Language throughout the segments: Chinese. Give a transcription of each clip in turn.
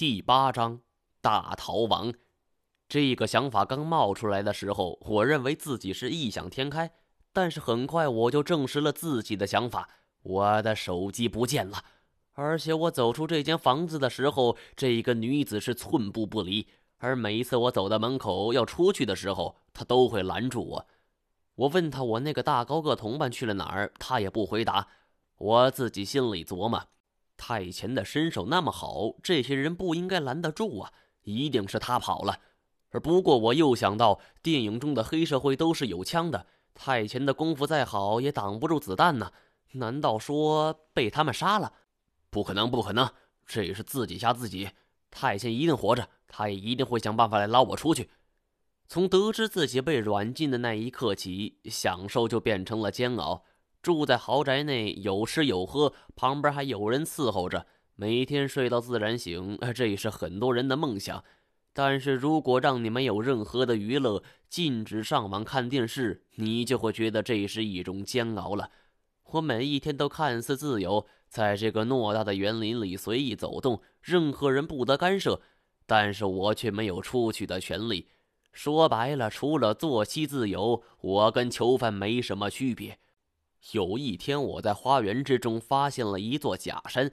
第八章大逃亡。这个想法刚冒出来的时候，我认为自己是异想天开，但是很快我就证实了自己的想法。我的手机不见了，而且我走出这间房子的时候，这个女子是寸步不离。而每一次我走到门口要出去的时候，她都会拦住我。我问她我那个大高个同伴去了哪儿，她也不回答。我自己心里琢磨。太前的身手那么好，这些人不应该拦得住啊！一定是他跑了。而不过我又想到，电影中的黑社会都是有枪的，太前的功夫再好也挡不住子弹呢。难道说被他们杀了？不可能，不可能！这是自己吓自己。太前一定活着，他也一定会想办法来捞我出去。从得知自己被软禁的那一刻起，享受就变成了煎熬。住在豪宅内，有吃有喝，旁边还有人伺候着，每天睡到自然醒，这也是很多人的梦想。但是如果让你没有任何的娱乐，禁止上网看电视，你就会觉得这是一种煎熬了。我每一天都看似自由，在这个偌大的园林里随意走动，任何人不得干涉，但是我却没有出去的权利。说白了，除了作息自由，我跟囚犯没什么区别。有一天，我在花园之中发现了一座假山，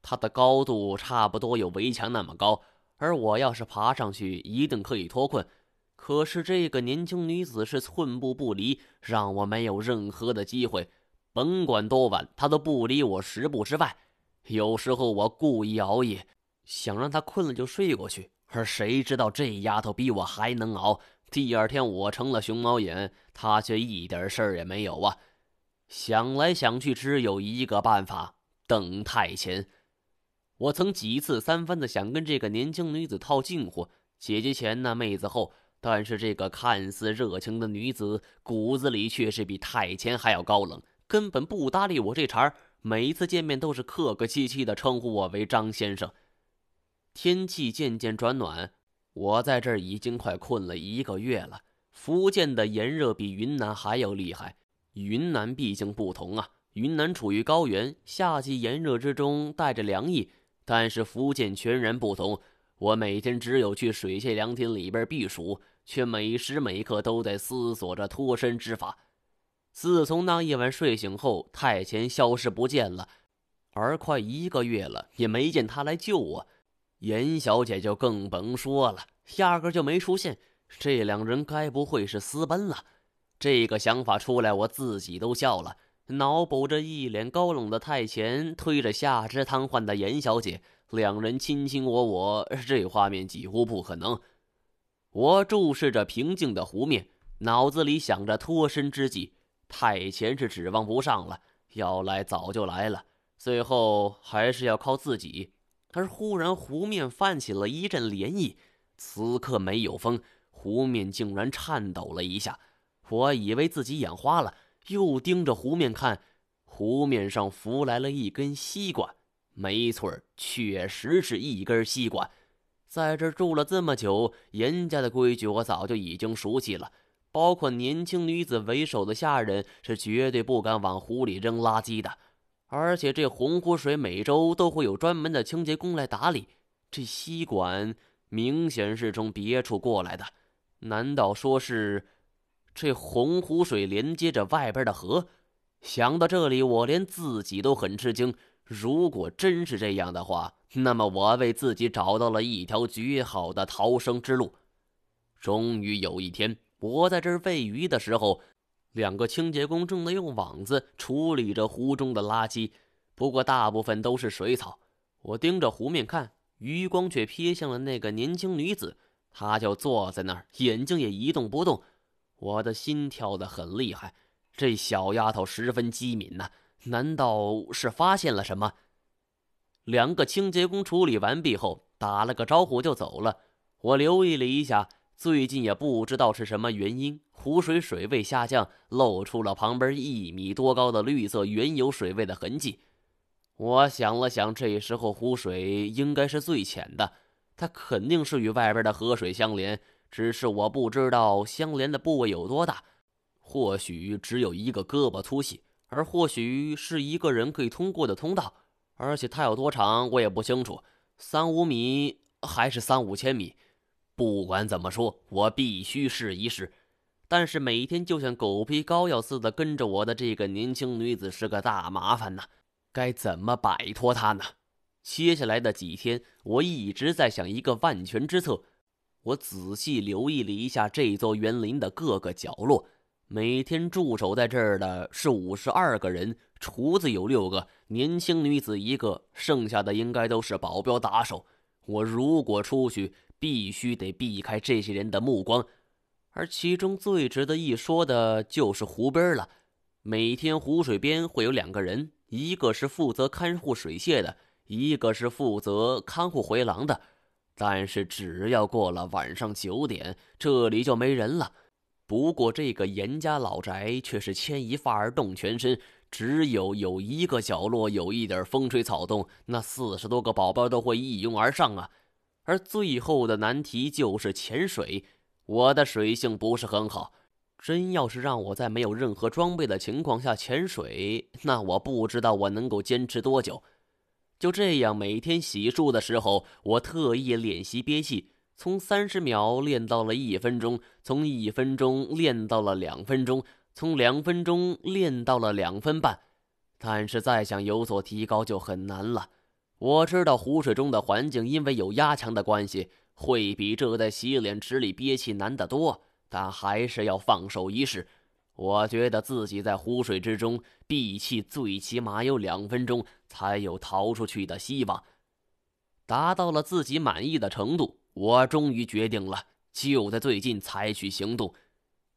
它的高度差不多有围墙那么高，而我要是爬上去，一定可以脱困。可是这个年轻女子是寸步不离，让我没有任何的机会。甭管多晚，她都不离我十步之外。有时候我故意熬夜，想让她困了就睡过去，而谁知道这丫头比我还能熬。第二天我成了熊猫眼，她却一点事儿也没有啊。想来想去，只有一个办法：等太前。我曾几次三番的想跟这个年轻女子套近乎，姐姐前那妹子后，但是这个看似热情的女子骨子里却是比太前还要高冷，根本不搭理我这茬儿。每一次见面都是客客气气的称呼我为张先生。天气渐渐转暖，我在这儿已经快困了一个月了。福建的炎热比云南还要厉害。云南毕竟不同啊，云南处于高原，夏季炎热之中带着凉意。但是福建全然不同，我每天只有去水榭凉亭里边避暑，却每时每刻都在思索着脱身之法。自从那一晚睡醒后，太前消失不见了，而快一个月了也没见他来救我。严小姐就更甭说了，压根就没出现。这两人该不会是私奔了？这个想法出来，我自己都笑了。脑补着一脸高冷的太前推着下肢瘫痪的严小姐，两人卿卿我我，这画面几乎不可能。我注视着平静的湖面，脑子里想着脱身之计。太前是指望不上了，要来早就来了，最后还是要靠自己。而忽然，湖面泛起了一阵涟漪，此刻没有风，湖面竟然颤抖了一下。我以为自己眼花了，又盯着湖面看，湖面上浮来了一根西瓜。没错确实是一根西瓜。在这住了这么久，严家的规矩我早就已经熟悉了，包括年轻女子为首的下人是绝对不敢往湖里扔垃圾的。而且这洪湖水每周都会有专门的清洁工来打理。这吸管明显是从别处过来的，难道说是？这洪湖水连接着外边的河，想到这里，我连自己都很吃惊。如果真是这样的话，那么我为自己找到了一条绝好的逃生之路。终于有一天，我在这儿喂鱼的时候，两个清洁工正在用网子处理着湖中的垃圾，不过大部分都是水草。我盯着湖面看，余光却瞥向了那个年轻女子，她就坐在那儿，眼睛也一动不动。我的心跳得很厉害，这小丫头十分机敏呐，难道是发现了什么？两个清洁工处理完毕后，打了个招呼就走了。我留意了一下，最近也不知道是什么原因，湖水水位下降，露出了旁边一米多高的绿色原有水位的痕迹。我想了想，这时候湖水应该是最浅的，它肯定是与外边的河水相连。只是我不知道相连的部位有多大，或许只有一个胳膊粗细，而或许是一个人可以通过的通道。而且它有多长，我也不清楚，三五米还是三五千米？不管怎么说，我必须试一试。但是每天就像狗皮膏药似的跟着我的这个年轻女子是个大麻烦呐，该怎么摆脱她呢？接下来的几天，我一直在想一个万全之策。我仔细留意了一下这座园林的各个角落，每天驻守在这儿的是五十二个人，厨子有六个，年轻女子一个，剩下的应该都是保镖打手。我如果出去，必须得避开这些人的目光。而其中最值得一说的就是湖边了。每天湖水边会有两个人，一个是负责看护水榭的，一个是负责看护回廊的。但是只要过了晚上九点，这里就没人了。不过这个严家老宅却是牵一发而动全身，只有有一个角落有一点风吹草动，那四十多个宝宝都会一拥而上啊。而最后的难题就是潜水。我的水性不是很好，真要是让我在没有任何装备的情况下潜水，那我不知道我能够坚持多久。就这样，每天洗漱的时候，我特意练习憋气，从三十秒练到了一分钟，从一分钟练到了两分钟，从两分钟练到了两分半。但是再想有所提高就很难了。我知道湖水中的环境因为有压强的关系。会比这在洗脸池里憋气难得多，但还是要放手一试。我觉得自己在湖水之中闭气，最起码有两分钟，才有逃出去的希望。达到了自己满意的程度，我终于决定了，就在最近采取行动。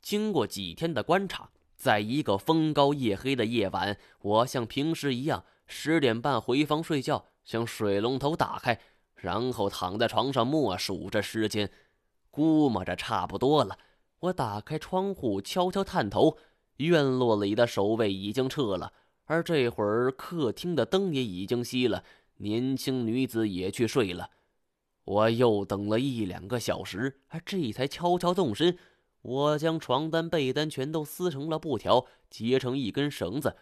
经过几天的观察，在一个风高夜黑的夜晚，我像平时一样，十点半回房睡觉，将水龙头打开。然后躺在床上默数着时间，估摸着差不多了。我打开窗户，悄悄探头，院落里的守卫已经撤了，而这会儿客厅的灯也已经熄了，年轻女子也去睡了。我又等了一两个小时，这才悄悄动身。我将床单、被单全都撕成了布条，结成一根绳子，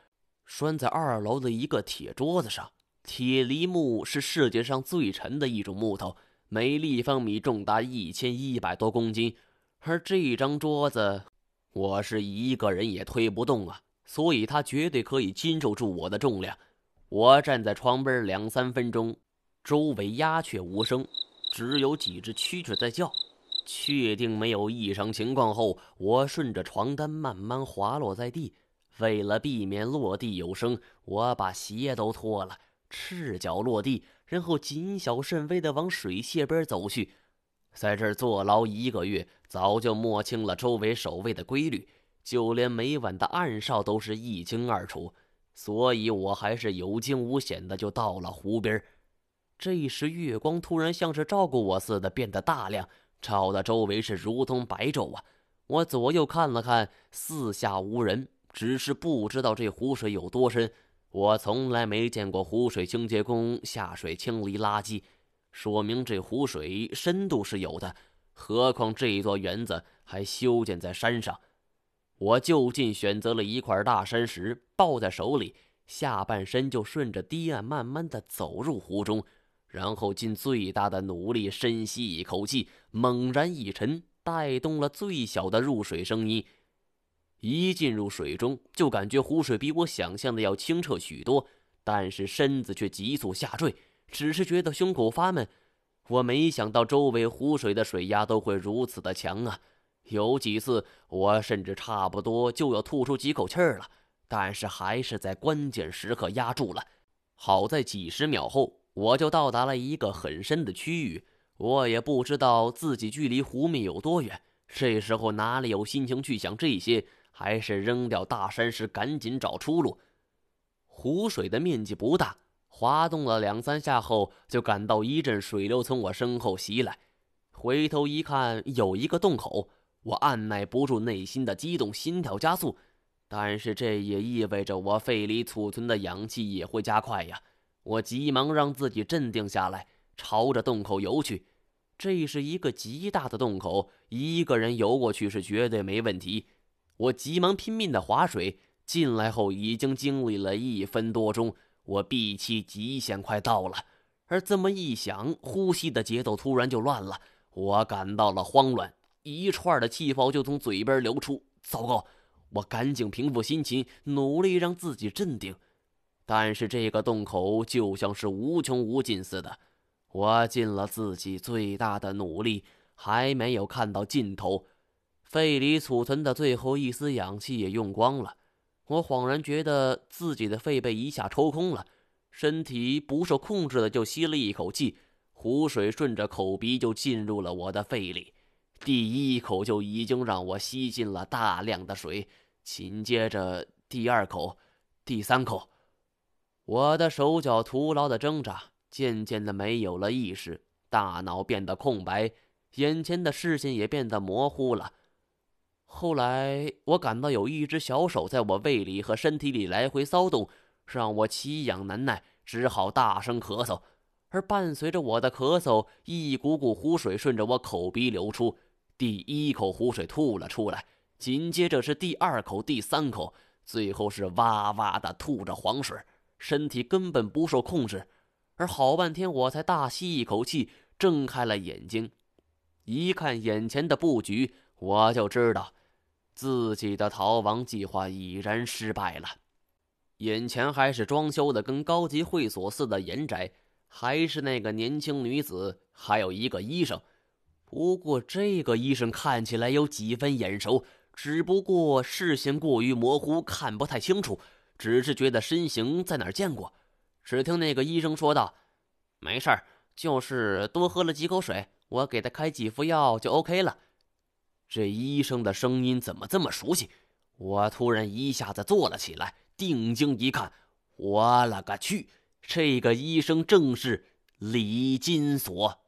拴在二楼的一个铁桌子上。铁梨木是世界上最沉的一种木头，每立方米重达一千一百多公斤。而这张桌子，我是一个人也推不动啊，所以它绝对可以经受住我的重量。我站在床边两三分钟，周围鸦雀无声，只有几只蛐蛐在叫。确定没有异常情况后，我顺着床单慢慢滑落在地。为了避免落地有声，我把鞋都脱了。赤脚落地，然后谨小慎微地往水榭边走去。在这儿坐牢一个月，早就摸清了周围守卫的规律，就连每晚的暗哨都是一清二楚。所以我还是有惊无险的就到了湖边。这时月光突然像是照顾我似的变得大亮，照的周围是如同白昼啊！我左右看了看，四下无人，只是不知道这湖水有多深。我从来没见过湖水清洁工下水清理垃圾，说明这湖水深度是有的。何况这座园子还修建在山上。我就近选择了一块大山石，抱在手里，下半身就顺着堤岸慢慢的走入湖中，然后尽最大的努力深吸一口气，猛然一沉，带动了最小的入水声音。一进入水中，就感觉湖水比我想象的要清澈许多，但是身子却急速下坠，只是觉得胸口发闷。我没想到周围湖水的水压都会如此的强啊！有几次我甚至差不多就要吐出几口气儿了，但是还是在关键时刻压住了。好在几十秒后，我就到达了一个很深的区域，我也不知道自己距离湖面有多远。这时候哪里有心情去想这些？还是扔掉大山石，赶紧找出路。湖水的面积不大，滑动了两三下后，就感到一阵水流从我身后袭来。回头一看，有一个洞口，我按耐不住内心的激动，心跳加速。但是这也意味着我肺里储存的氧气也会加快呀。我急忙让自己镇定下来，朝着洞口游去。这是一个极大的洞口，一个人游过去是绝对没问题。我急忙拼命的划水，进来后已经经历了一分多钟，我闭气极限快到了，而这么一想，呼吸的节奏突然就乱了，我感到了慌乱，一串的气泡就从嘴边流出。糟糕！我赶紧平复心情，努力让自己镇定。但是这个洞口就像是无穷无尽似的，我尽了自己最大的努力，还没有看到尽头。肺里储存的最后一丝氧气也用光了，我恍然觉得自己的肺被一下抽空了。身体不受控制的就吸了一口气，湖水顺着口鼻就进入了我的肺里。第一口就已经让我吸进了大量的水，紧接着第二口、第三口，我的手脚徒劳的挣扎，渐渐的没有了意识，大脑变得空白，眼前的视线也变得模糊了。后来，我感到有一只小手在我胃里和身体里来回骚动。让我奇痒难耐，只好大声咳嗽，而伴随着我的咳嗽，一股股湖水顺着我口鼻流出。第一口湖水吐了出来，紧接着是第二口、第三口，最后是哇哇的吐着黄水，身体根本不受控制。而好半天，我才大吸一口气，睁开了眼睛。一看眼前的布局，我就知道自己的逃亡计划已然失败了。眼前还是装修的跟高级会所似的严宅，还是那个年轻女子，还有一个医生。不过这个医生看起来有几分眼熟，只不过视线过于模糊，看不太清楚，只是觉得身形在哪见过。只听那个医生说道：“没事儿，就是多喝了几口水，我给他开几副药就 OK 了。”这医生的声音怎么这么熟悉？我突然一下子坐了起来。定睛一看，我勒个去！这个医生正是李金锁。